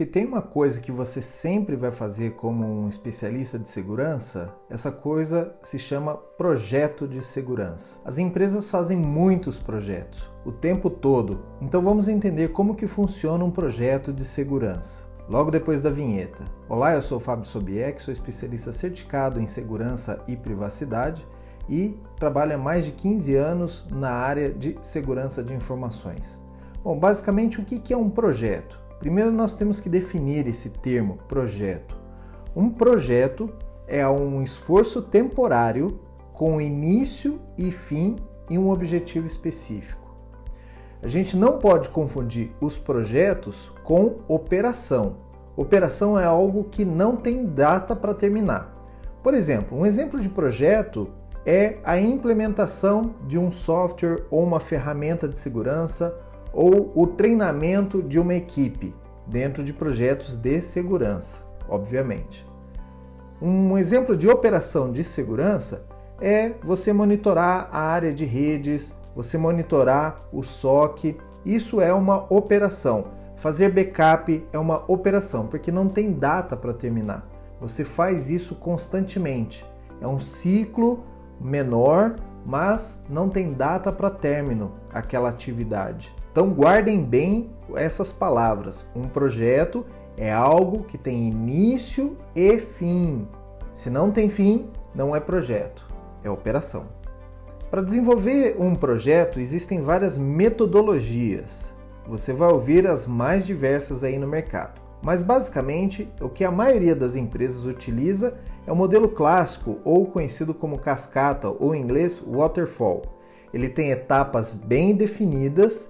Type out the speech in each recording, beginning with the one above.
Se tem uma coisa que você sempre vai fazer como um especialista de segurança, essa coisa se chama projeto de segurança. As empresas fazem muitos projetos, o tempo todo. Então vamos entender como que funciona um projeto de segurança. Logo depois da vinheta. Olá, eu sou o Fábio Sobieck, sou especialista certificado em segurança e privacidade e trabalho há mais de 15 anos na área de segurança de informações. Bom, basicamente o que é um projeto? Primeiro nós temos que definir esse termo projeto. Um projeto é um esforço temporário com início e fim em um objetivo específico. A gente não pode confundir os projetos com operação. Operação é algo que não tem data para terminar. Por exemplo, um exemplo de projeto é a implementação de um software ou uma ferramenta de segurança ou o treinamento de uma equipe dentro de projetos de segurança, obviamente. Um exemplo de operação de segurança é você monitorar a área de redes, você monitorar o SOC. Isso é uma operação. Fazer backup é uma operação, porque não tem data para terminar. Você faz isso constantemente. É um ciclo menor, mas não tem data para término aquela atividade. Então guardem bem essas palavras. Um projeto é algo que tem início e fim. Se não tem fim, não é projeto, é operação. Para desenvolver um projeto existem várias metodologias. Você vai ouvir as mais diversas aí no mercado. Mas basicamente, o que a maioria das empresas utiliza é o modelo clássico ou conhecido como cascata ou em inglês waterfall. Ele tem etapas bem definidas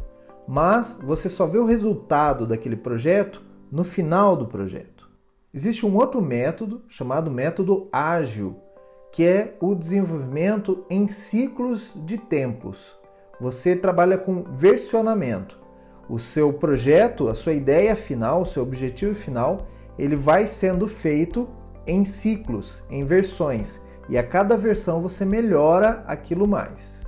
mas você só vê o resultado daquele projeto no final do projeto. Existe um outro método chamado método ágil, que é o desenvolvimento em ciclos de tempos. Você trabalha com versionamento. O seu projeto, a sua ideia final, o seu objetivo final, ele vai sendo feito em ciclos, em versões, e a cada versão você melhora aquilo mais.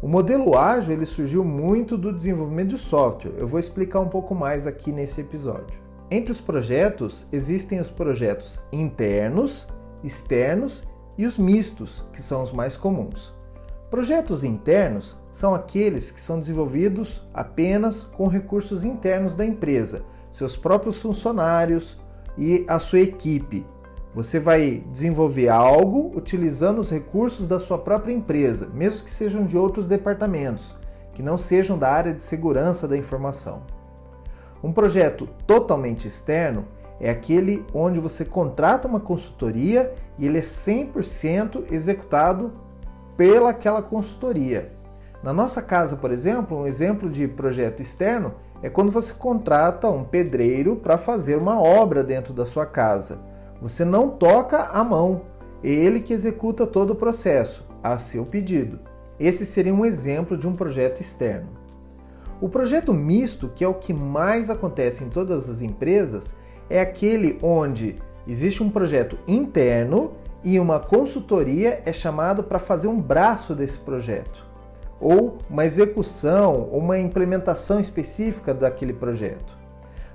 O modelo ágil ele surgiu muito do desenvolvimento de software. Eu vou explicar um pouco mais aqui nesse episódio. Entre os projetos existem os projetos internos, externos e os mistos, que são os mais comuns. Projetos internos são aqueles que são desenvolvidos apenas com recursos internos da empresa, seus próprios funcionários e a sua equipe, você vai desenvolver algo utilizando os recursos da sua própria empresa, mesmo que sejam de outros departamentos, que não sejam da área de segurança da informação. Um projeto totalmente externo é aquele onde você contrata uma consultoria e ele é 100% executado pela aquela consultoria. Na nossa casa, por exemplo, um exemplo de projeto externo é quando você contrata um pedreiro para fazer uma obra dentro da sua casa. Você não toca a mão, ele que executa todo o processo, a seu pedido. Esse seria um exemplo de um projeto externo. O projeto misto, que é o que mais acontece em todas as empresas, é aquele onde existe um projeto interno e uma consultoria é chamado para fazer um braço desse projeto, ou uma execução, ou uma implementação específica daquele projeto.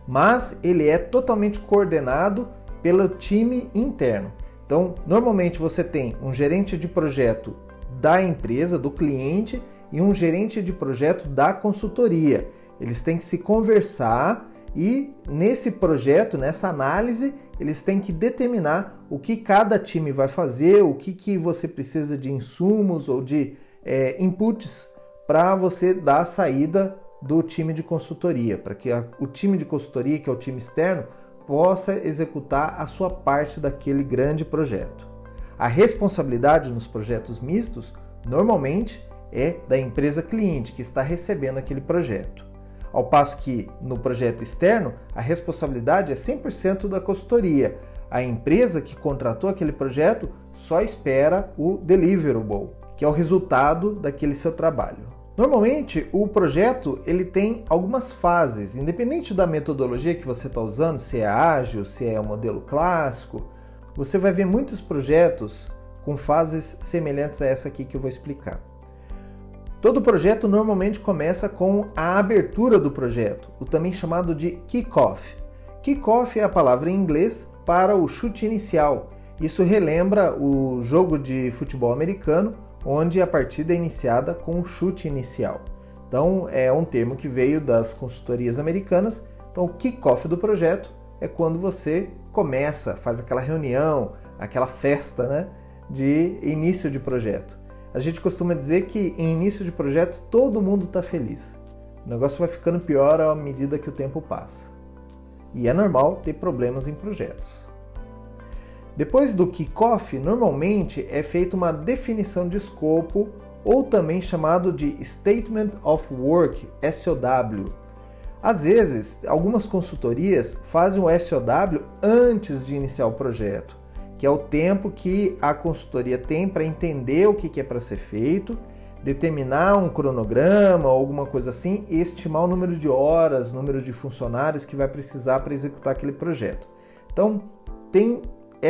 Mas ele é totalmente coordenado pelo time interno. Então, normalmente você tem um gerente de projeto da empresa, do cliente, e um gerente de projeto da consultoria. Eles têm que se conversar e nesse projeto, nessa análise, eles têm que determinar o que cada time vai fazer, o que, que você precisa de insumos ou de é, inputs para você dar a saída do time de consultoria, para que a, o time de consultoria, que é o time externo, possa executar a sua parte daquele grande projeto. A responsabilidade nos projetos mistos normalmente é da empresa cliente que está recebendo aquele projeto. Ao passo que no projeto externo, a responsabilidade é 100% da consultoria. A empresa que contratou aquele projeto só espera o deliverable, que é o resultado daquele seu trabalho. Normalmente, o projeto ele tem algumas fases, independente da metodologia que você está usando, se é ágil, se é o modelo clássico, você vai ver muitos projetos com fases semelhantes a essa aqui que eu vou explicar. Todo projeto normalmente começa com a abertura do projeto, o também chamado de kickoff. Kickoff é a palavra em inglês para o chute inicial. Isso relembra o jogo de futebol americano, onde a partida é iniciada com o chute inicial. Então, é um termo que veio das consultorias americanas. Então, o kickoff do projeto é quando você começa, faz aquela reunião, aquela festa né, de início de projeto. A gente costuma dizer que em início de projeto todo mundo está feliz. O negócio vai ficando pior à medida que o tempo passa. E é normal ter problemas em projetos. Depois do kickoff, normalmente é feita uma definição de escopo ou também chamado de Statement of Work, SOW. Às vezes, algumas consultorias fazem o SOW antes de iniciar o projeto, que é o tempo que a consultoria tem para entender o que é para ser feito determinar um cronograma ou alguma coisa assim e estimar o número de horas, número de funcionários que vai precisar para executar aquele projeto. Então, tem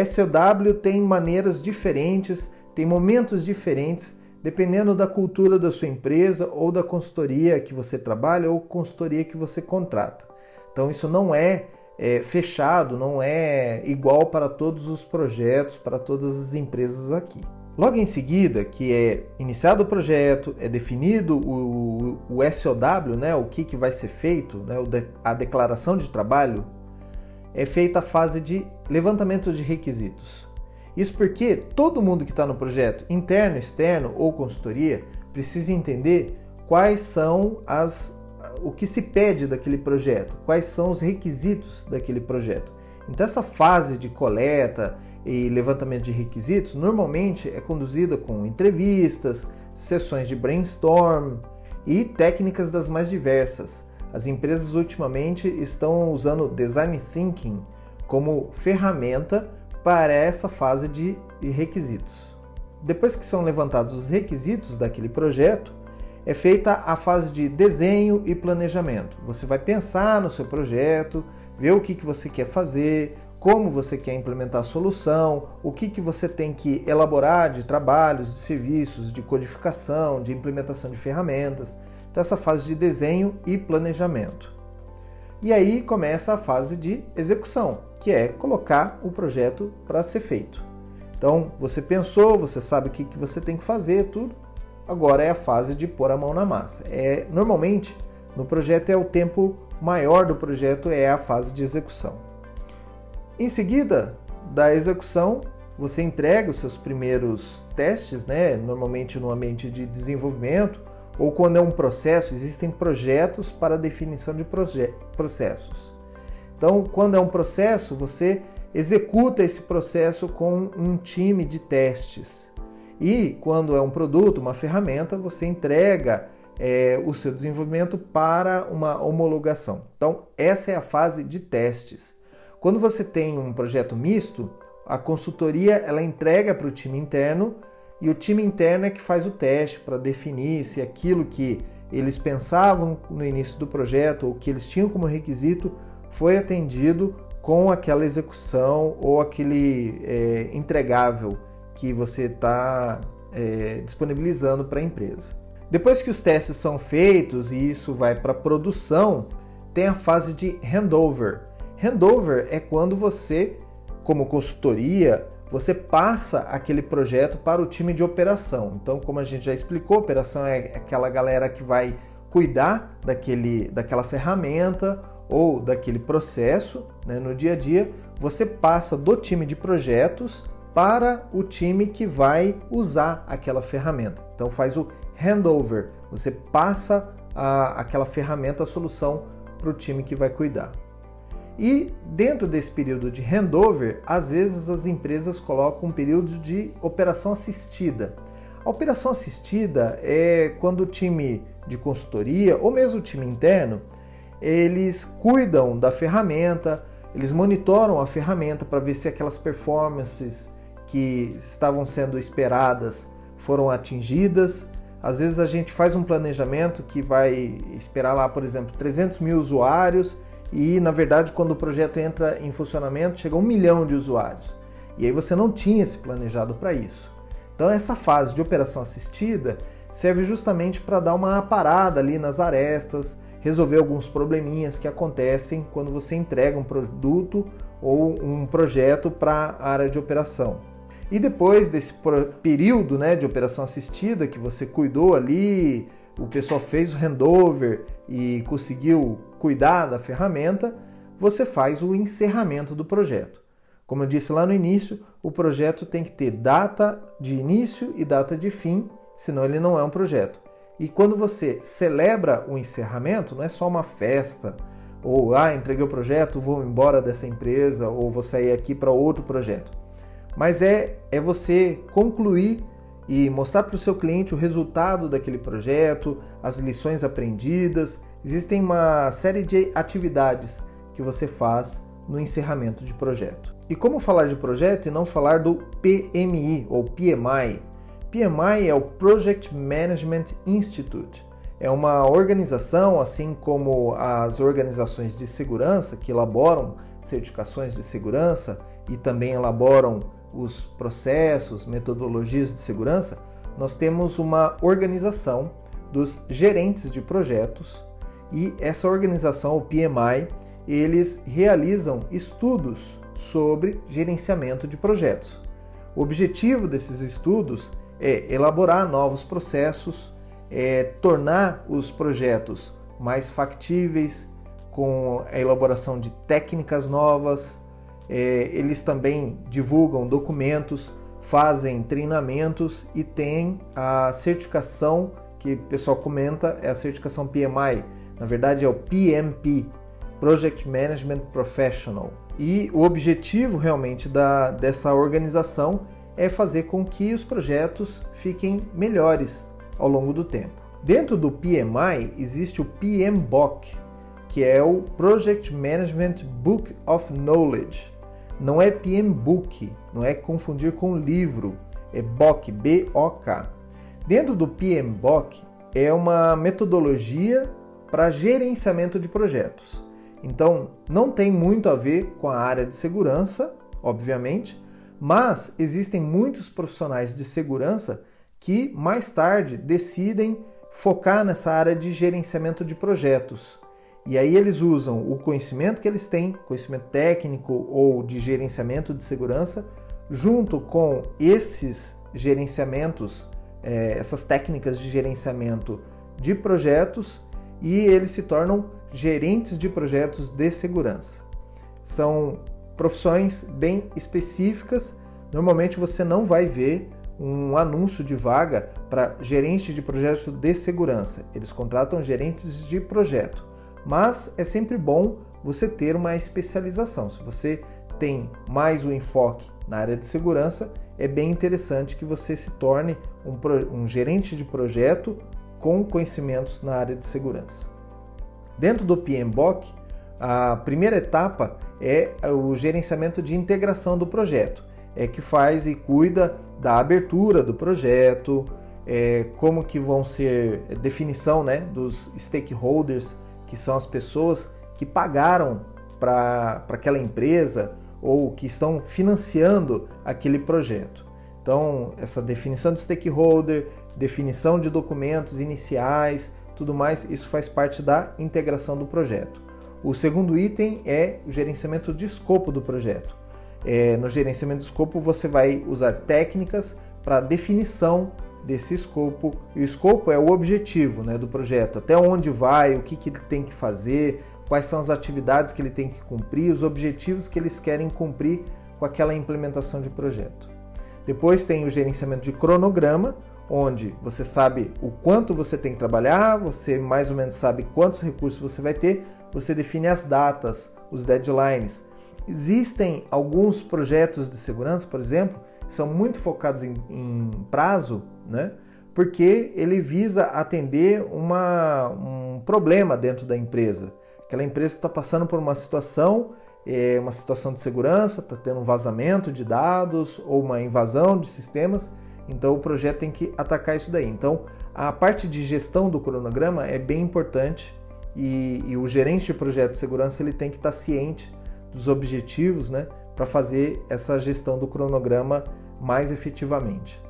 SOW tem maneiras diferentes, tem momentos diferentes, dependendo da cultura da sua empresa ou da consultoria que você trabalha ou consultoria que você contrata. Então, isso não é, é fechado, não é igual para todos os projetos, para todas as empresas aqui. Logo em seguida, que é iniciado o projeto, é definido o, o SOW, né, o que, que vai ser feito, né, a declaração de trabalho, é feita a fase de levantamento de requisitos. Isso porque todo mundo que está no projeto, interno, externo ou consultoria, precisa entender quais são as o que se pede daquele projeto, quais são os requisitos daquele projeto. Então essa fase de coleta e levantamento de requisitos normalmente é conduzida com entrevistas, sessões de brainstorm e técnicas das mais diversas. As empresas ultimamente estão usando design thinking como ferramenta para essa fase de requisitos. Depois que são levantados os requisitos daquele projeto, é feita a fase de desenho e planejamento. Você vai pensar no seu projeto, ver o que, que você quer fazer, como você quer implementar a solução, o que, que você tem que elaborar de trabalhos, de serviços, de codificação, de implementação de ferramentas. Então, essa fase de desenho e planejamento. E aí começa a fase de execução, que é colocar o projeto para ser feito. Então, você pensou, você sabe o que, que você tem que fazer, tudo. Agora é a fase de pôr a mão na massa. É Normalmente, no projeto é o tempo maior do projeto, é a fase de execução. Em seguida da execução, você entrega os seus primeiros testes, né? normalmente no ambiente de desenvolvimento, ou quando é um processo, existem projetos para definição de processos. Então, quando é um processo, você executa esse processo com um time de testes. E quando é um produto, uma ferramenta, você entrega é, o seu desenvolvimento para uma homologação. Então, essa é a fase de testes. Quando você tem um projeto misto, a consultoria ela entrega para o time interno e o time interno é que faz o teste para definir se aquilo que eles pensavam no início do projeto ou que eles tinham como requisito foi atendido com aquela execução ou aquele é, entregável que você está é, disponibilizando para a empresa. Depois que os testes são feitos e isso vai para produção, tem a fase de handover Handover é quando você, como consultoria, você passa aquele projeto para o time de operação. Então, como a gente já explicou, operação é aquela galera que vai cuidar daquele, daquela ferramenta ou daquele processo né, no dia a dia. Você passa do time de projetos para o time que vai usar aquela ferramenta. Então, faz o handover. Você passa a, aquela ferramenta, a solução para o time que vai cuidar. E dentro desse período de handover, às vezes as empresas colocam um período de operação assistida. A operação assistida é quando o time de consultoria ou mesmo o time interno, eles cuidam da ferramenta, eles monitoram a ferramenta para ver se aquelas performances que estavam sendo esperadas foram atingidas. Às vezes a gente faz um planejamento que vai esperar lá, por exemplo, 300 mil usuários e, na verdade, quando o projeto entra em funcionamento, chega a um milhão de usuários. E aí você não tinha se planejado para isso. Então, essa fase de operação assistida serve justamente para dar uma parada ali nas arestas, resolver alguns probleminhas que acontecem quando você entrega um produto ou um projeto para a área de operação. E depois desse período né, de operação assistida que você cuidou ali, o pessoal fez o handover e conseguiu cuidar da ferramenta, você faz o encerramento do projeto. Como eu disse lá no início, o projeto tem que ter data de início e data de fim, senão ele não é um projeto. E quando você celebra o encerramento, não é só uma festa, ou ah, entreguei o projeto, vou embora dessa empresa, ou vou sair aqui para outro projeto. Mas é, é você concluir e mostrar para o seu cliente o resultado daquele projeto, as lições aprendidas. Existem uma série de atividades que você faz no encerramento de projeto. E como falar de projeto e não falar do PMI ou PMI? PMI é o Project Management Institute. É uma organização, assim como as organizações de segurança que elaboram certificações de segurança e também elaboram os processos, metodologias de segurança, nós temos uma organização dos gerentes de projetos e essa organização, o PMI, eles realizam estudos sobre gerenciamento de projetos. O objetivo desses estudos é elaborar novos processos, é tornar os projetos mais factíveis, com a elaboração de técnicas novas. É, eles também divulgam documentos, fazem treinamentos e têm a certificação que o pessoal comenta, é a certificação PMI. Na verdade, é o PMP, Project Management Professional. E o objetivo realmente da, dessa organização é fazer com que os projetos fiquem melhores ao longo do tempo. Dentro do PMI existe o PMBOK, que é o Project Management Book of Knowledge. Não é PMBOK, não é confundir com livro, é BOK, B-O-K. Dentro do PMBOK é uma metodologia para gerenciamento de projetos. Então, não tem muito a ver com a área de segurança, obviamente, mas existem muitos profissionais de segurança que mais tarde decidem focar nessa área de gerenciamento de projetos. E aí eles usam o conhecimento que eles têm, conhecimento técnico ou de gerenciamento de segurança, junto com esses gerenciamentos, é, essas técnicas de gerenciamento de projetos, e eles se tornam gerentes de projetos de segurança. São profissões bem específicas. Normalmente você não vai ver um anúncio de vaga para gerente de projeto de segurança. Eles contratam gerentes de projeto. Mas é sempre bom você ter uma especialização. Se você tem mais o enfoque na área de segurança, é bem interessante que você se torne um, um gerente de projeto com conhecimentos na área de segurança. Dentro do PMBOK, a primeira etapa é o gerenciamento de integração do projeto, é que faz e cuida da abertura do projeto, é, como que vão ser definição né, dos stakeholders, que são as pessoas que pagaram para aquela empresa ou que estão financiando aquele projeto. Então, essa definição de stakeholder, definição de documentos iniciais, tudo mais, isso faz parte da integração do projeto. O segundo item é o gerenciamento de escopo do projeto. É, no gerenciamento de escopo, você vai usar técnicas para definição desse escopo. E o escopo é o objetivo né, do projeto, até onde vai, o que, que ele tem que fazer, quais são as atividades que ele tem que cumprir, os objetivos que eles querem cumprir com aquela implementação de projeto. Depois tem o gerenciamento de cronograma, onde você sabe o quanto você tem que trabalhar, você mais ou menos sabe quantos recursos você vai ter, você define as datas, os deadlines. Existem alguns projetos de segurança, por exemplo, que são muito focados em, em prazo, né? porque ele visa atender uma, um problema dentro da empresa. Aquela empresa está passando por uma situação, é, uma situação de segurança, está tendo um vazamento de dados ou uma invasão de sistemas Então o projeto tem que atacar isso daí. Então a parte de gestão do cronograma é bem importante e, e o gerente de projeto de segurança ele tem que estar ciente dos objetivos, né, para fazer essa gestão do cronograma mais efetivamente.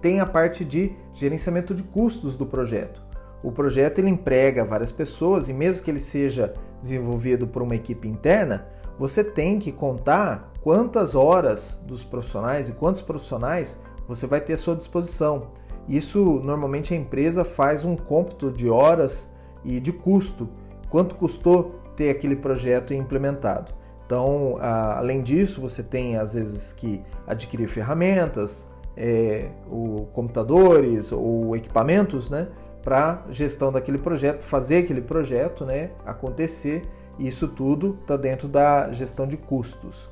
Tem a parte de gerenciamento de custos do projeto. O projeto ele emprega várias pessoas e mesmo que ele seja desenvolvido por uma equipe interna, você tem que contar quantas horas dos profissionais e quantos profissionais você vai ter à sua disposição. Isso normalmente a empresa faz um cômputo de horas e de custo, quanto custou ter aquele projeto implementado. Então, além disso, você tem às vezes que adquirir ferramentas, é, computadores ou equipamentos, né, para gestão daquele projeto, fazer aquele projeto, né, acontecer. E isso tudo está dentro da gestão de custos.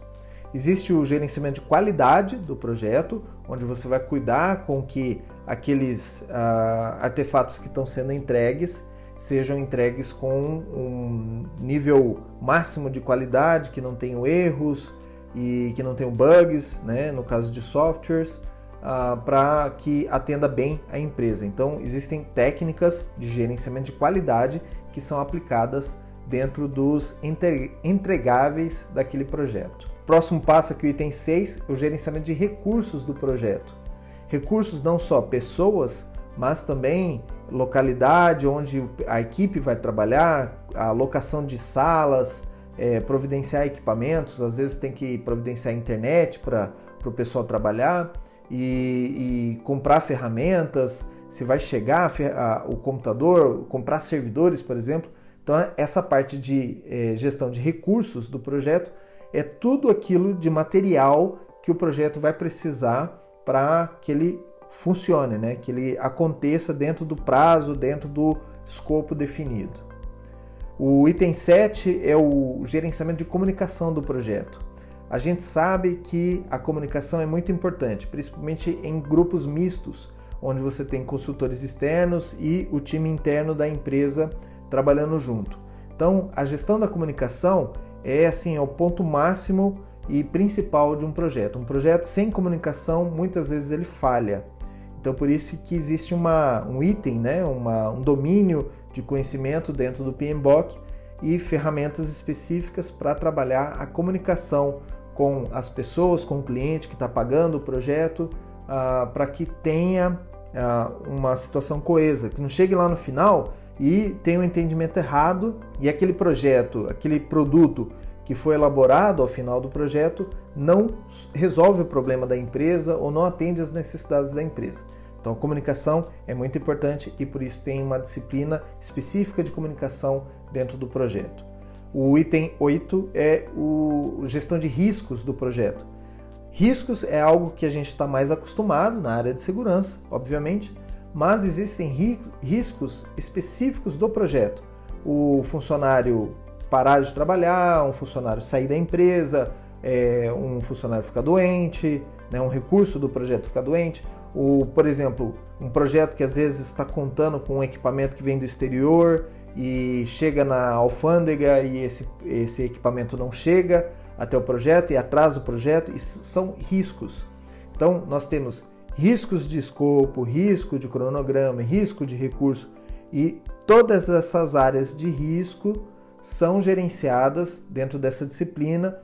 Existe o gerenciamento de qualidade do projeto, onde você vai cuidar com que aqueles uh, artefatos que estão sendo entregues sejam entregues com um nível máximo de qualidade, que não tenham erros e que não tenham bugs, né, no caso de softwares, uh, para que atenda bem a empresa. Então, existem técnicas de gerenciamento de qualidade que são aplicadas dentro dos entregáveis daquele projeto. Próximo passo aqui, o item 6, o gerenciamento de recursos do projeto. Recursos não só pessoas, mas também localidade onde a equipe vai trabalhar, a locação de salas, é, providenciar equipamentos, às vezes tem que providenciar internet para o pessoal trabalhar e, e, comprar ferramentas, se vai chegar a, a, o computador, comprar servidores, por exemplo. Então, essa parte de é, gestão de recursos do projeto é tudo aquilo de material que o projeto vai precisar para que ele funcione, né? que ele aconteça dentro do prazo, dentro do escopo definido. O item 7 é o gerenciamento de comunicação do projeto. A gente sabe que a comunicação é muito importante, principalmente em grupos mistos, onde você tem consultores externos e o time interno da empresa trabalhando junto. Então, a gestão da comunicação é assim, é o ponto máximo e principal de um projeto. Um projeto sem comunicação, muitas vezes ele falha. Então, por isso que existe uma, um item, né, uma, um domínio de conhecimento dentro do PMBOK e ferramentas específicas para trabalhar a comunicação com as pessoas, com o cliente que está pagando o projeto, ah, para que tenha ah, uma situação coesa, que não chegue lá no final e tenha um entendimento errado e aquele projeto, aquele produto que foi elaborado ao final do projeto não resolve o problema da empresa ou não atende às necessidades da empresa. Então, a comunicação é muito importante e por isso tem uma disciplina específica de comunicação dentro do projeto. O item 8 é o gestão de riscos do projeto. Riscos é algo que a gente está mais acostumado na área de segurança, obviamente, mas existem riscos específicos do projeto. O funcionário parar de trabalhar, um funcionário sair da empresa, é, um funcionário ficar doente, né, um recurso do projeto ficar doente, o, por exemplo, um projeto que às vezes está contando com um equipamento que vem do exterior e chega na alfândega e esse, esse equipamento não chega até o projeto e atrasa o projeto, isso são riscos. Então, nós temos riscos de escopo, risco de cronograma, risco de recurso e todas essas áreas de risco são gerenciadas dentro dessa disciplina,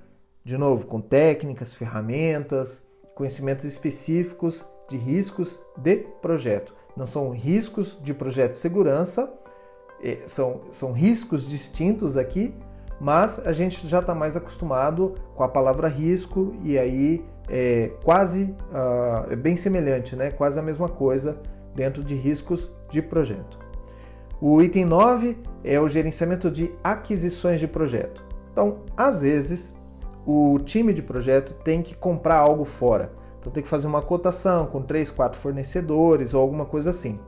de novo, com técnicas, ferramentas, conhecimentos específicos de riscos de projeto. Não são riscos de projeto de segurança, é, são, são riscos distintos aqui, mas a gente já está mais acostumado com a palavra risco e aí é quase uh, é bem semelhante, né? quase a mesma coisa dentro de riscos de projeto. O item 9 é o gerenciamento de aquisições de projeto. Então, às vezes, o time de projeto tem que comprar algo fora. Então tem que fazer uma cotação com três, quatro fornecedores ou alguma coisa assim.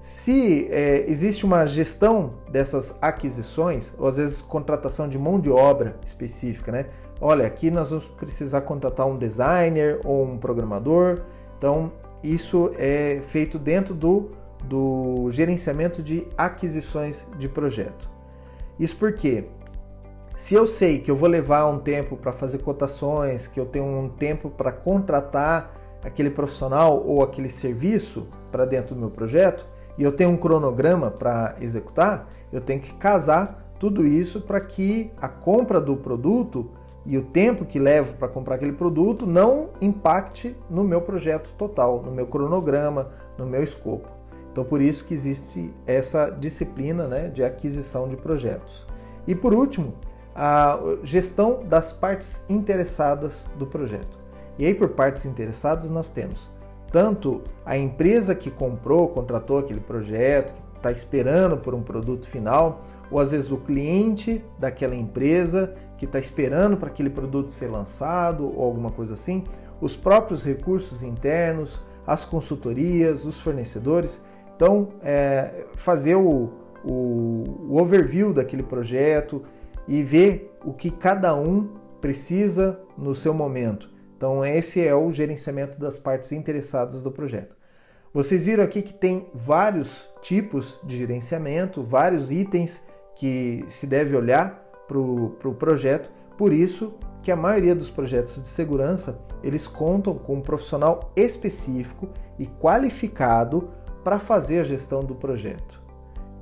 Se é, existe uma gestão dessas aquisições, ou às vezes contratação de mão de obra específica, né? Olha, aqui nós vamos precisar contratar um designer ou um programador. Então, isso é feito dentro do, do gerenciamento de aquisições de projeto. Isso porque se eu sei que eu vou levar um tempo para fazer cotações, que eu tenho um tempo para contratar aquele profissional ou aquele serviço para dentro do meu projeto e eu tenho um cronograma para executar, eu tenho que casar tudo isso para que a compra do produto e o tempo que levo para comprar aquele produto não impacte no meu projeto total, no meu cronograma, no meu escopo. Então, por isso que existe essa disciplina né, de aquisição de projetos. E por último, a gestão das partes interessadas do projeto. E aí, por partes interessadas, nós temos tanto a empresa que comprou, contratou aquele projeto, que está esperando por um produto final, ou às vezes o cliente daquela empresa que está esperando para aquele produto ser lançado ou alguma coisa assim, os próprios recursos internos, as consultorias, os fornecedores. Então, é, fazer o, o, o overview daquele projeto e ver o que cada um precisa no seu momento. Então, esse é o gerenciamento das partes interessadas do projeto. Vocês viram aqui que tem vários tipos de gerenciamento, vários itens que se deve olhar para o pro projeto, por isso que a maioria dos projetos de segurança eles contam com um profissional específico e qualificado para fazer a gestão do projeto.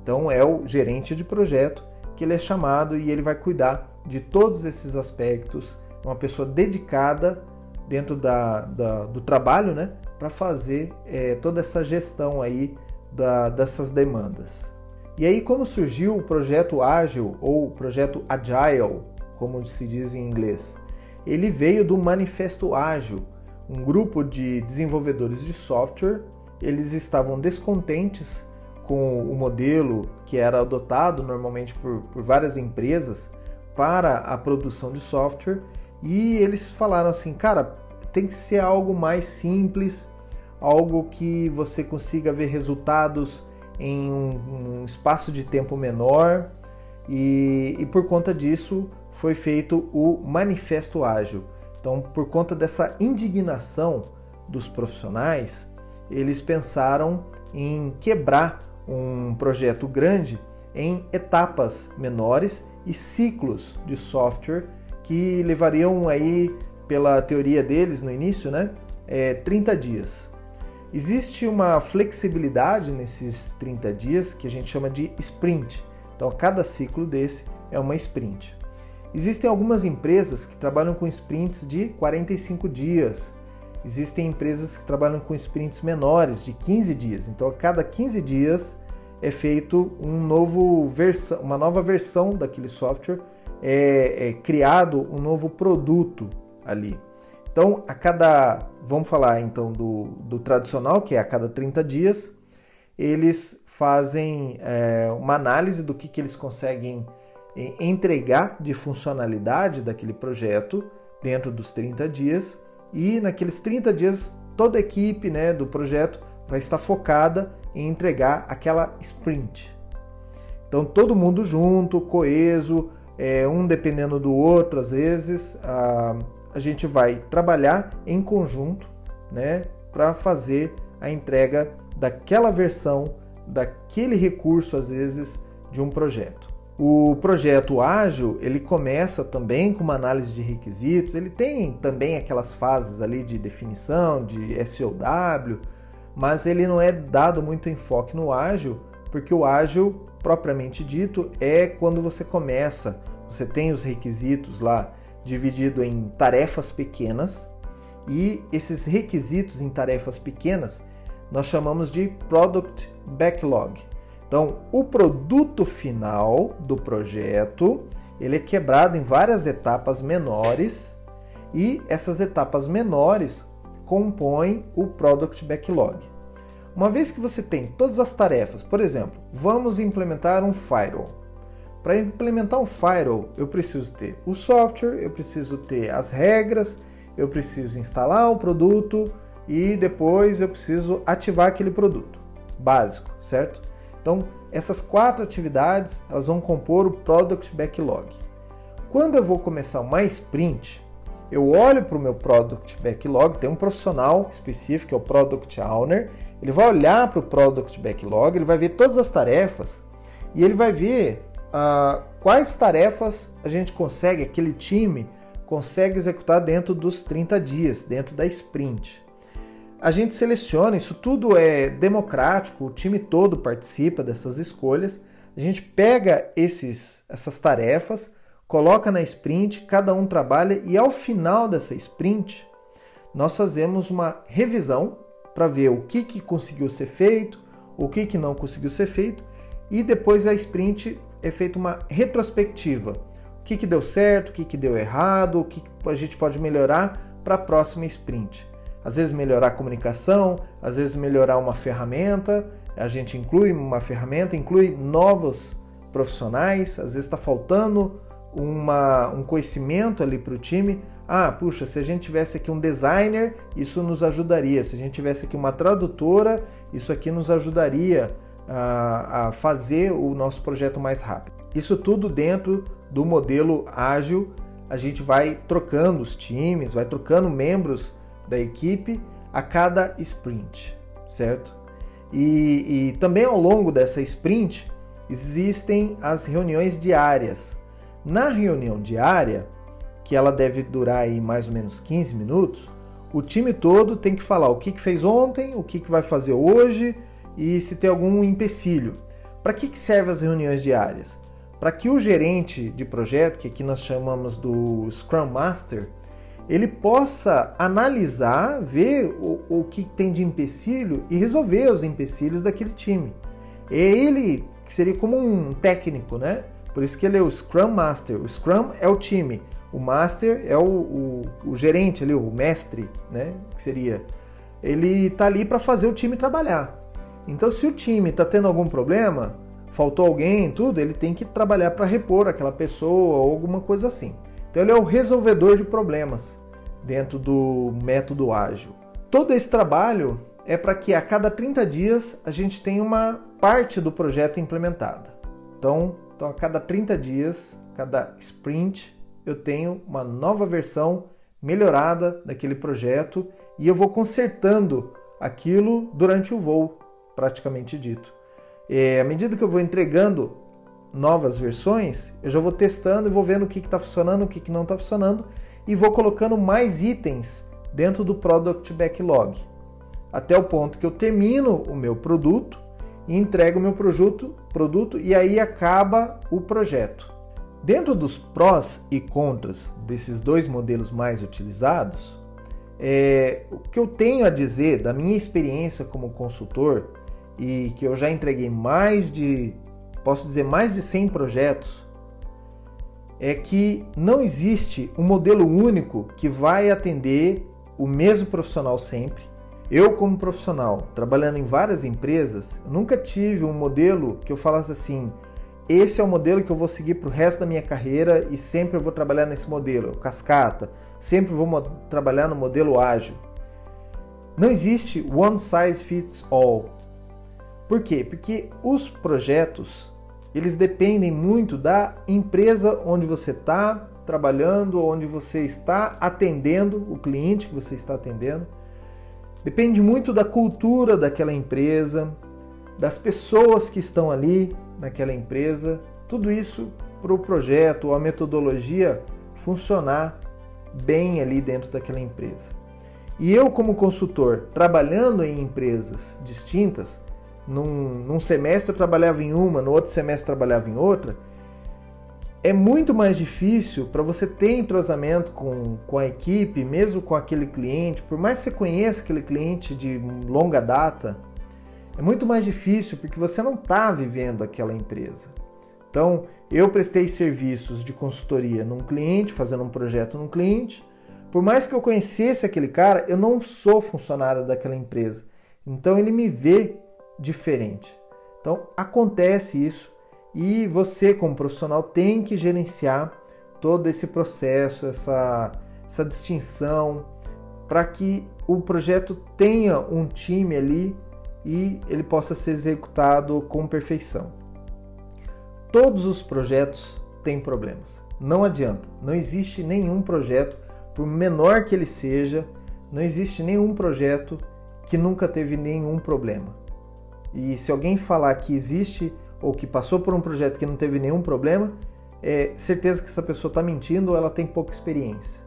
Então é o gerente de projeto que ele é chamado e ele vai cuidar de todos esses aspectos, uma pessoa dedicada dentro da, da do trabalho, né, para fazer é, toda essa gestão aí da, dessas demandas. E aí como surgiu o projeto ágil ou o projeto agile, como se diz em inglês? Ele veio do Manifesto Ágil, um grupo de desenvolvedores de software. Eles estavam descontentes com o modelo que era adotado normalmente por, por várias empresas para a produção de software e eles falaram assim, cara, tem que ser algo mais simples, algo que você consiga ver resultados em um, um espaço de tempo menor e, e por conta disso foi feito o Manifesto Ágil. Então, por conta dessa indignação dos profissionais, eles pensaram em quebrar um projeto grande em etapas menores e ciclos de software que levariam aí, pela teoria deles no início, né, é, 30 dias. Existe uma flexibilidade nesses 30 dias que a gente chama de sprint. Então, cada ciclo desse é uma sprint. Existem algumas empresas que trabalham com sprints de 45 dias. Existem empresas que trabalham com sprints menores, de 15 dias. Então, a cada 15 dias é feito um novo uma nova versão daquele software, é, é criado um novo produto ali. Então, a cada, vamos falar então do, do tradicional, que é a cada 30 dias, eles fazem é, uma análise do que, que eles conseguem é, entregar de funcionalidade daquele projeto dentro dos 30 dias e naqueles 30 dias toda a equipe né, do projeto vai estar focada em entregar aquela sprint. Então todo mundo junto, coeso, é, um dependendo do outro, às vezes a, a gente vai trabalhar em conjunto, né, para fazer a entrega daquela versão, daquele recurso, às vezes, de um projeto. O projeto ágil, ele começa também com uma análise de requisitos, ele tem também aquelas fases ali de definição, de SOW, mas ele não é dado muito enfoque no ágil, porque o ágil, propriamente dito, é quando você começa, você tem os requisitos lá dividido em tarefas pequenas, e esses requisitos em tarefas pequenas nós chamamos de product backlog. Então, o produto final do projeto, ele é quebrado em várias etapas menores e essas etapas menores compõem o Product Backlog. Uma vez que você tem todas as tarefas, por exemplo, vamos implementar um firewall. Para implementar um firewall, eu preciso ter o software, eu preciso ter as regras, eu preciso instalar o produto e depois eu preciso ativar aquele produto. Básico, certo? Então, essas quatro atividades, elas vão compor o Product Backlog. Quando eu vou começar uma sprint, eu olho para o meu Product Backlog, tem um profissional específico, que é o Product Owner, ele vai olhar para o Product Backlog, ele vai ver todas as tarefas e ele vai ver uh, quais tarefas a gente consegue, aquele time consegue executar dentro dos 30 dias, dentro da sprint. A gente seleciona, isso tudo é democrático, o time todo participa dessas escolhas. A gente pega esses, essas tarefas, coloca na sprint, cada um trabalha e ao final dessa sprint nós fazemos uma revisão para ver o que, que conseguiu ser feito, o que, que não conseguiu ser feito e depois a sprint é feita uma retrospectiva. O que, que deu certo, o que, que deu errado, o que, que a gente pode melhorar para a próxima sprint. Às vezes melhorar a comunicação, às vezes melhorar uma ferramenta, a gente inclui uma ferramenta, inclui novos profissionais, às vezes está faltando uma, um conhecimento ali para o time. Ah, puxa, se a gente tivesse aqui um designer, isso nos ajudaria. Se a gente tivesse aqui uma tradutora, isso aqui nos ajudaria a, a fazer o nosso projeto mais rápido. Isso tudo dentro do modelo ágil. A gente vai trocando os times, vai trocando membros da equipe a cada sprint, certo? E, e também ao longo dessa sprint existem as reuniões diárias. Na reunião diária, que ela deve durar aí mais ou menos 15 minutos, o time todo tem que falar o que, que fez ontem, o que, que vai fazer hoje e se tem algum empecilho. Para que, que servem as reuniões diárias? Para que o gerente de projeto, que aqui nós chamamos do Scrum Master, ele possa analisar, ver o, o que tem de empecilho e resolver os empecilhos daquele time. É ele que seria como um técnico, né? Por isso que ele é o Scrum Master. O Scrum é o time, o Master é o, o, o gerente ali, o mestre, né? Que seria. Ele está ali para fazer o time trabalhar. Então, se o time está tendo algum problema, faltou alguém, tudo, ele tem que trabalhar para repor aquela pessoa ou alguma coisa assim. Então ele é o resolvedor de problemas dentro do método ágil. Todo esse trabalho é para que a cada 30 dias a gente tenha uma parte do projeto implementada. Então, então a cada 30 dias, cada sprint, eu tenho uma nova versão melhorada daquele projeto e eu vou consertando aquilo durante o voo, praticamente dito. É, à medida que eu vou entregando novas versões, eu já vou testando e vou vendo o que está funcionando, o que, que não está funcionando e vou colocando mais itens dentro do Product Backlog, até o ponto que eu termino o meu produto e entrego o meu produto, produto e aí acaba o projeto. Dentro dos prós e contras desses dois modelos mais utilizados, é, o que eu tenho a dizer da minha experiência como consultor e que eu já entreguei mais de posso dizer mais de 100 projetos, é que não existe um modelo único que vai atender o mesmo profissional sempre. Eu, como profissional, trabalhando em várias empresas, nunca tive um modelo que eu falasse assim: esse é o modelo que eu vou seguir para o resto da minha carreira e sempre eu vou trabalhar nesse modelo, cascata, sempre vou trabalhar no modelo ágil. Não existe one size fits all. Por quê? Porque os projetos eles dependem muito da empresa onde você está trabalhando, onde você está atendendo o cliente que você está atendendo. Depende muito da cultura daquela empresa, das pessoas que estão ali naquela empresa. Tudo isso para o projeto a metodologia funcionar bem ali dentro daquela empresa. E eu, como consultor, trabalhando em empresas distintas, num, num semestre eu trabalhava em uma, no outro semestre eu trabalhava em outra, é muito mais difícil para você ter entrosamento com, com a equipe, mesmo com aquele cliente, por mais que você conheça aquele cliente de longa data, é muito mais difícil porque você não está vivendo aquela empresa. Então, eu prestei serviços de consultoria num cliente, fazendo um projeto num cliente. Por mais que eu conhecesse aquele cara, eu não sou funcionário daquela empresa. Então, ele me vê diferente. Então acontece isso e você, como profissional, tem que gerenciar todo esse processo, essa, essa distinção, para que o projeto tenha um time ali e ele possa ser executado com perfeição. Todos os projetos têm problemas. Não adianta, não existe nenhum projeto, por menor que ele seja, não existe nenhum projeto que nunca teve nenhum problema. E se alguém falar que existe ou que passou por um projeto que não teve nenhum problema, é certeza que essa pessoa está mentindo ou ela tem pouca experiência.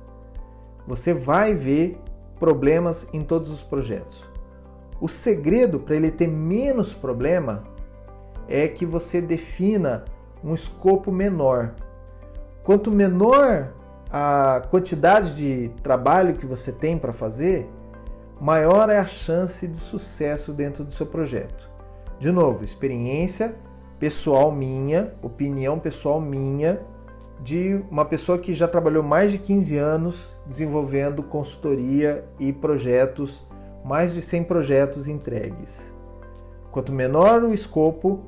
Você vai ver problemas em todos os projetos. O segredo para ele ter menos problema é que você defina um escopo menor. Quanto menor a quantidade de trabalho que você tem para fazer, maior é a chance de sucesso dentro do seu projeto. De novo, experiência pessoal minha, opinião pessoal minha, de uma pessoa que já trabalhou mais de 15 anos desenvolvendo consultoria e projetos, mais de 100 projetos entregues. Quanto menor o escopo,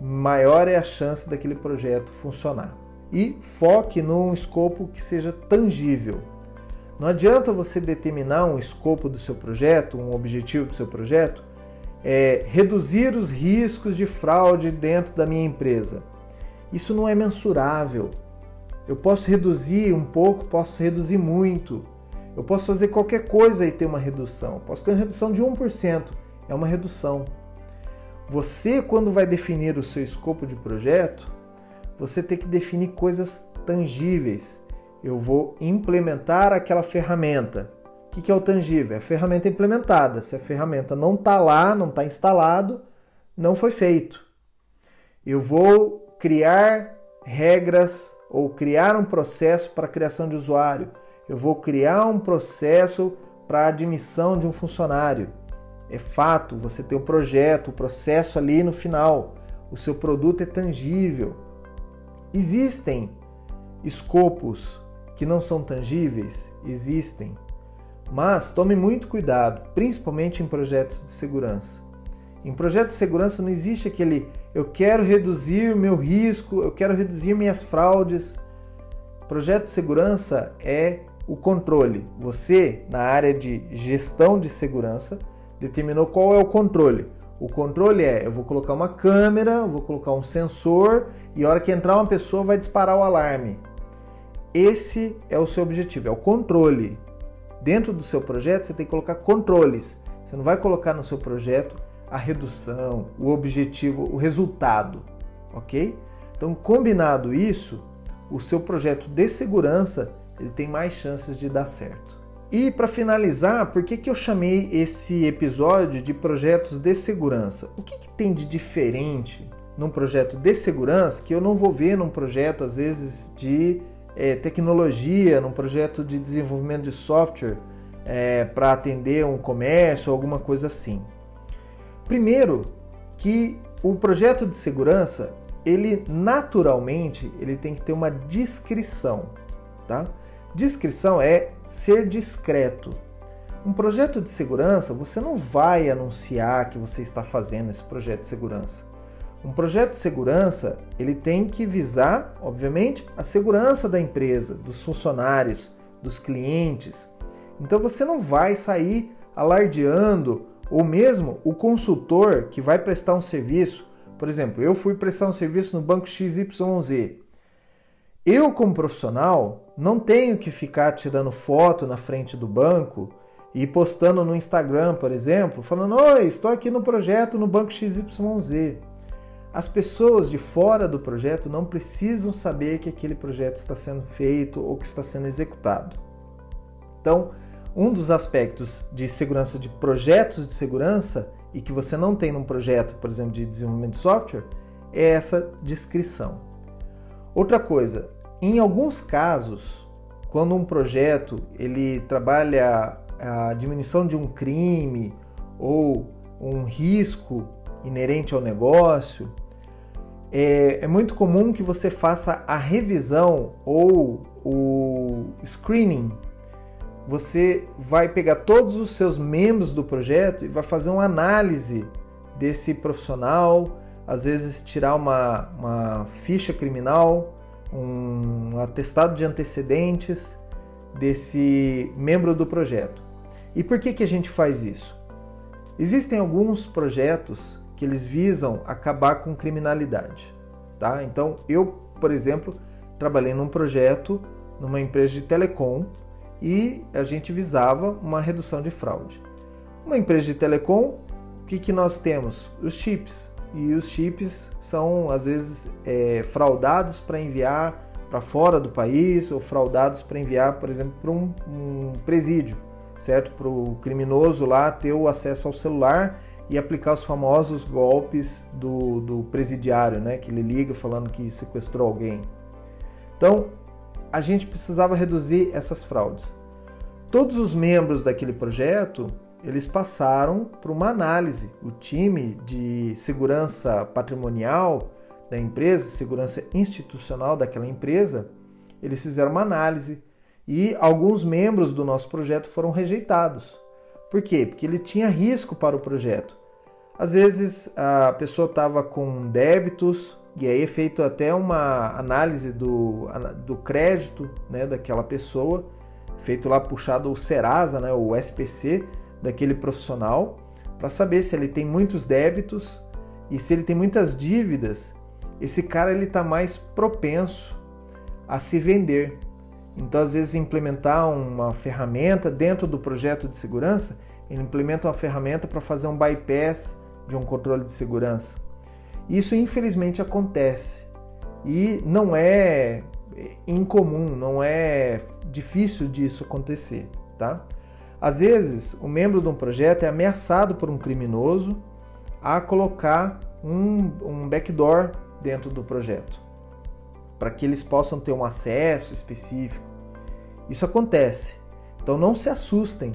maior é a chance daquele projeto funcionar. E foque num escopo que seja tangível. Não adianta você determinar um escopo do seu projeto, um objetivo do seu projeto, é, reduzir os riscos de fraude dentro da minha empresa. Isso não é mensurável. Eu posso reduzir um pouco, posso reduzir muito. Eu posso fazer qualquer coisa e ter uma redução. Posso ter uma redução de 1%, é uma redução. Você, quando vai definir o seu escopo de projeto, você tem que definir coisas tangíveis. Eu vou implementar aquela ferramenta. O que é o tangível? É a ferramenta implementada. Se a ferramenta não está lá, não está instalado, não foi feito. Eu vou criar regras ou criar um processo para criação de usuário. Eu vou criar um processo para admissão de um funcionário. É fato, você tem o um projeto, o processo ali no final. O seu produto é tangível. Existem escopos que não são tangíveis? Existem. Mas tome muito cuidado, principalmente em projetos de segurança. Em projetos de segurança não existe aquele eu quero reduzir meu risco, eu quero reduzir minhas fraudes. Projeto de segurança é o controle. Você, na área de gestão de segurança, determinou qual é o controle. O controle é: eu vou colocar uma câmera, vou colocar um sensor e a hora que entrar uma pessoa vai disparar o alarme. Esse é o seu objetivo, é o controle. Dentro do seu projeto você tem que colocar controles. Você não vai colocar no seu projeto a redução, o objetivo, o resultado, ok? Então, combinado isso, o seu projeto de segurança ele tem mais chances de dar certo. E para finalizar, por que, que eu chamei esse episódio de projetos de segurança? O que, que tem de diferente num projeto de segurança que eu não vou ver num projeto, às vezes, de é, tecnologia, num projeto de desenvolvimento de software é, para atender um comércio alguma coisa assim? Primeiro, que o projeto de segurança, ele naturalmente, ele tem que ter uma descrição, tá? Descrição é ser discreto. Um projeto de segurança, você não vai anunciar que você está fazendo esse projeto de segurança. Um projeto de segurança, ele tem que visar, obviamente, a segurança da empresa, dos funcionários, dos clientes. Então você não vai sair alardeando, ou mesmo o consultor que vai prestar um serviço. Por exemplo, eu fui prestar um serviço no banco XYZ. Eu, como profissional, não tenho que ficar tirando foto na frente do banco e postando no Instagram, por exemplo, falando: Oi, estou aqui no projeto no banco XYZ. As pessoas de fora do projeto não precisam saber que aquele projeto está sendo feito ou que está sendo executado. Então, um dos aspectos de segurança de projetos de segurança e que você não tem num projeto, por exemplo, de desenvolvimento de software, é essa descrição. Outra coisa, em alguns casos, quando um projeto ele trabalha a diminuição de um crime ou um risco inerente ao negócio, é, é, muito comum que você faça a revisão ou o screening. Você vai pegar todos os seus membros do projeto e vai fazer uma análise desse profissional, às vezes tirar uma, uma ficha criminal um atestado de antecedentes desse membro do projeto. E por que, que a gente faz isso? Existem alguns projetos que eles visam acabar com criminalidade. Tá? Então, eu, por exemplo, trabalhei num projeto numa empresa de telecom e a gente visava uma redução de fraude. Uma empresa de telecom, o que, que nós temos? Os chips e os chips são às vezes é, fraudados para enviar para fora do país ou fraudados para enviar, por exemplo, para um, um, presídio. certo? Para o criminoso lá ter o acesso ao celular e aplicar os famosos golpes do, do presidiário, né? Que ele liga falando que sequestrou alguém. Então, a gente precisava reduzir essas fraudes. Todos os membros daquele projeto, eles passaram por uma análise. O time de segurança patrimonial da empresa, segurança institucional daquela empresa, eles fizeram uma análise e alguns membros do nosso projeto foram rejeitados. Por quê? Porque ele tinha risco para o projeto. Às vezes a pessoa estava com débitos e aí é feito até uma análise do, do crédito né, daquela pessoa, feito lá puxado o Serasa, né, o SPC daquele profissional, para saber se ele tem muitos débitos e se ele tem muitas dívidas, esse cara ele está mais propenso a se vender. Então, às vezes, implementar uma ferramenta dentro do projeto de segurança, ele implementa uma ferramenta para fazer um bypass de um controle de segurança. Isso, infelizmente, acontece e não é incomum, não é difícil disso acontecer, tá? Às vezes, o membro de um projeto é ameaçado por um criminoso a colocar um, um backdoor dentro do projeto para que eles possam ter um acesso específico. Isso acontece. Então não se assustem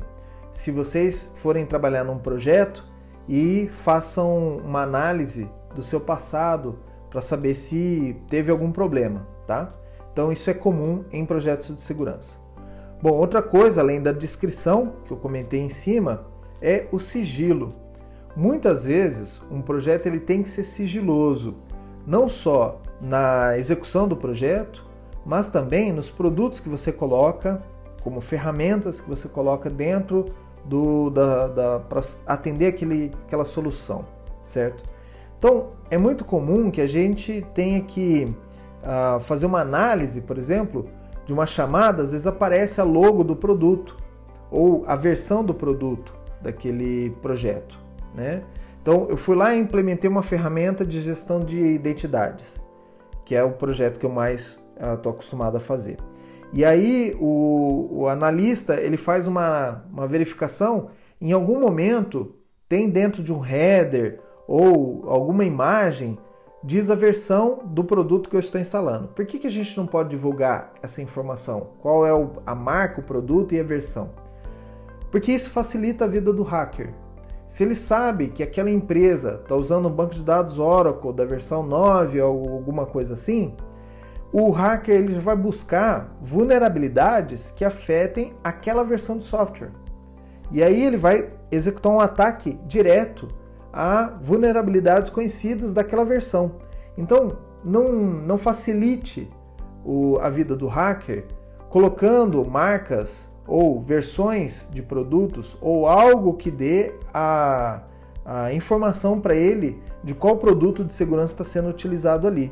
se vocês forem trabalhar num projeto e façam uma análise do seu passado para saber se teve algum problema, tá? Então isso é comum em projetos de segurança. Bom, outra coisa além da descrição que eu comentei em cima é o sigilo. Muitas vezes um projeto ele tem que ser sigiloso, não só na execução do projeto, mas também nos produtos que você coloca, como ferramentas que você coloca dentro do da, da para atender aquele, aquela solução, certo? Então é muito comum que a gente tenha que uh, fazer uma análise, por exemplo, de uma chamada, às vezes aparece a logo do produto ou a versão do produto daquele projeto, né? Então eu fui lá e implementei uma ferramenta de gestão de identidades que é o projeto que eu mais estou acostumado a fazer. E aí o, o, analista ele faz uma, uma verificação, em algum momento tem dentro de um header ou alguma imagem diz a versão do produto que eu estou instalando. Por que, que a gente não pode divulgar essa informação? Qual é o, a marca, o produto e a versão? Porque isso facilita a vida do hacker. Se ele sabe que aquela empresa está usando um banco de dados Oracle da versão 9 ou alguma coisa assim, o hacker ele vai buscar vulnerabilidades que afetem aquela versão de software. E aí ele vai executar um ataque direto a vulnerabilidades conhecidas daquela versão. Então, não, não facilite o, a vida do hacker colocando marcas ou versões de produtos ou algo que dê a, a informação para ele de qual produto de segurança está sendo utilizado ali.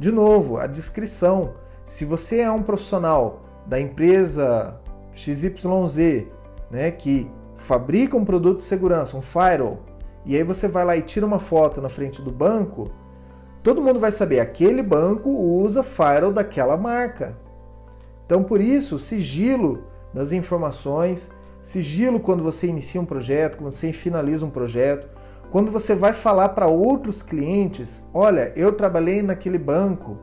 De novo, a descrição. Se você é um profissional da empresa XYZ, né, que fabrica um produto de segurança, um firewall, e aí você vai lá e tira uma foto na frente do banco, todo mundo vai saber aquele banco usa firewall daquela marca. Então, por isso, sigilo das informações, sigilo quando você inicia um projeto, quando você finaliza um projeto, quando você vai falar para outros clientes, olha, eu trabalhei naquele banco,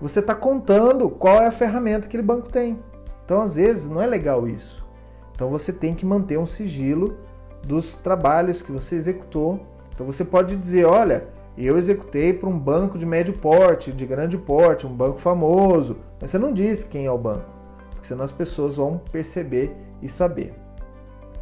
você está contando qual é a ferramenta que aquele banco tem. Então, às vezes, não é legal isso. Então, você tem que manter um sigilo dos trabalhos que você executou. Então, você pode dizer, olha, eu executei para um banco de médio porte, de grande porte, um banco famoso, mas você não diz quem é o banco porque senão as pessoas vão perceber e saber.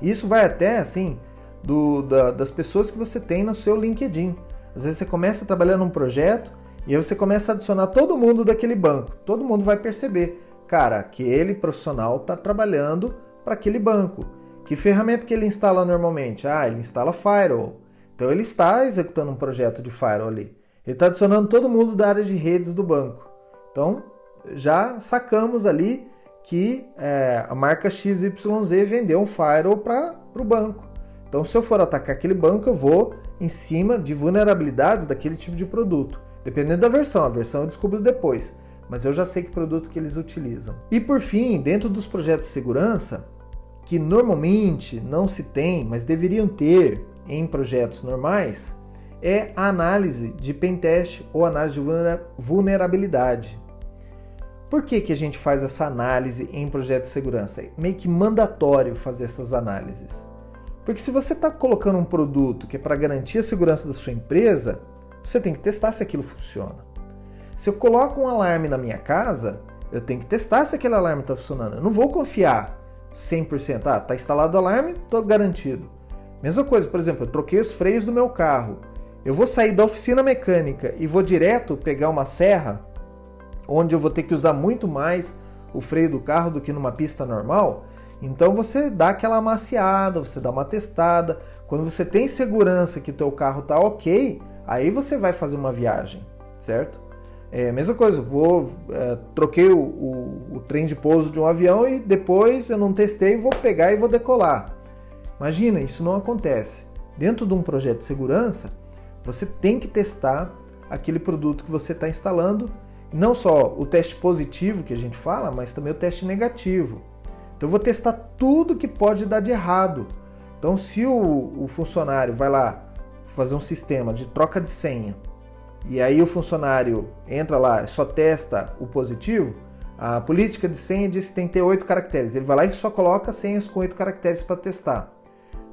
Isso vai até assim do, da, das pessoas que você tem no seu LinkedIn. Às vezes você começa a trabalhar num projeto e aí você começa a adicionar todo mundo daquele banco. Todo mundo vai perceber, cara, aquele profissional está trabalhando para aquele banco. Que ferramenta que ele instala normalmente? Ah, ele instala Firewall. Então ele está executando um projeto de Firewall ali. Ele está adicionando todo mundo da área de redes do banco. Então já sacamos ali que é, a marca XYZ vendeu um firewall para o banco. Então, se eu for atacar aquele banco, eu vou em cima de vulnerabilidades daquele tipo de produto. Dependendo da versão, a versão eu descubro depois, mas eu já sei que produto que eles utilizam. E por fim, dentro dos projetos de segurança, que normalmente não se tem, mas deveriam ter em projetos normais, é a análise de pentest ou análise de vulnerabilidade. Por que, que a gente faz essa análise em projeto de segurança? É meio que mandatório fazer essas análises. Porque se você está colocando um produto que é para garantir a segurança da sua empresa, você tem que testar se aquilo funciona. Se eu coloco um alarme na minha casa, eu tenho que testar se aquele alarme está funcionando. Eu não vou confiar 100%. Ah, está instalado o alarme, estou garantido. Mesma coisa, por exemplo, eu troquei os freios do meu carro. Eu vou sair da oficina mecânica e vou direto pegar uma serra, onde eu vou ter que usar muito mais o freio do carro do que numa pista normal. Então você dá aquela amaciada, você dá uma testada. Quando você tem segurança que teu carro está ok, aí você vai fazer uma viagem, certo? É mesma coisa, vou é, troquei o, o, o, trem de pouso de um avião e depois eu não testei, vou pegar e vou decolar. Imagina, isso não acontece. Dentro de um projeto de segurança, você tem que testar aquele produto que você está instalando, não só o teste positivo que a gente fala, mas também o teste negativo. Então eu vou testar tudo que pode dar de errado. Então se o, o funcionário vai lá fazer um sistema de troca de senha e aí o funcionário entra lá, só testa o positivo, a política de senha diz que tem que ter oito caracteres. Ele vai lá e só coloca senhas com oito caracteres para testar.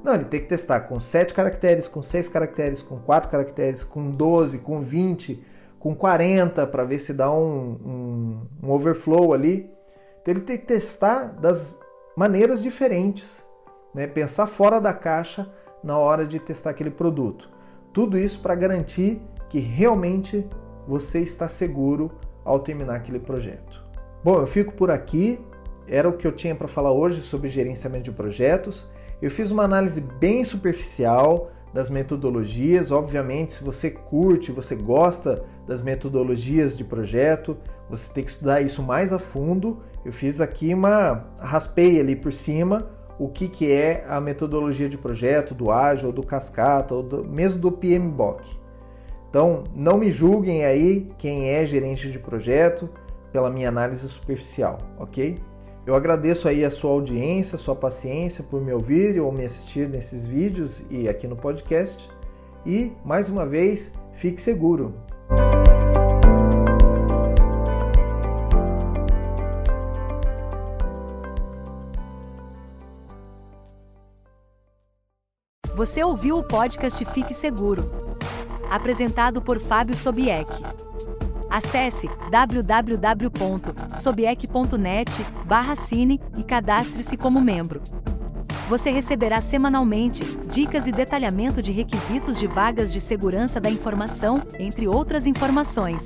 Não, ele tem que testar com sete caracteres, com seis caracteres, com quatro caracteres, com 12, com 20, com 40, para ver se dá um, um, um overflow ali. Então ele tem que testar das maneiras diferentes, né? pensar fora da caixa na hora de testar aquele produto. Tudo isso para garantir que realmente você está seguro ao terminar aquele projeto. Bom, eu fico por aqui. Era o que eu tinha para falar hoje sobre gerenciamento de projetos. Eu fiz uma análise bem superficial das metodologias. Obviamente, se você curte, você gosta das metodologias de projeto, você tem que estudar isso mais a fundo. Eu fiz aqui uma raspei ali por cima o que, que é a metodologia de projeto do Agile, do Cascata, ou do, mesmo do PMBOK. Então, não me julguem aí quem é gerente de projeto pela minha análise superficial, ok? Eu agradeço aí a sua audiência, a sua paciência por me ouvir ou me assistir nesses vídeos e aqui no podcast. E, mais uma vez, fique seguro. Você ouviu o podcast Fique Seguro apresentado por Fábio Sobieck. Acesse www.sobieck.net/cine e cadastre-se como membro. Você receberá semanalmente dicas e detalhamento de requisitos de vagas de segurança da informação, entre outras informações.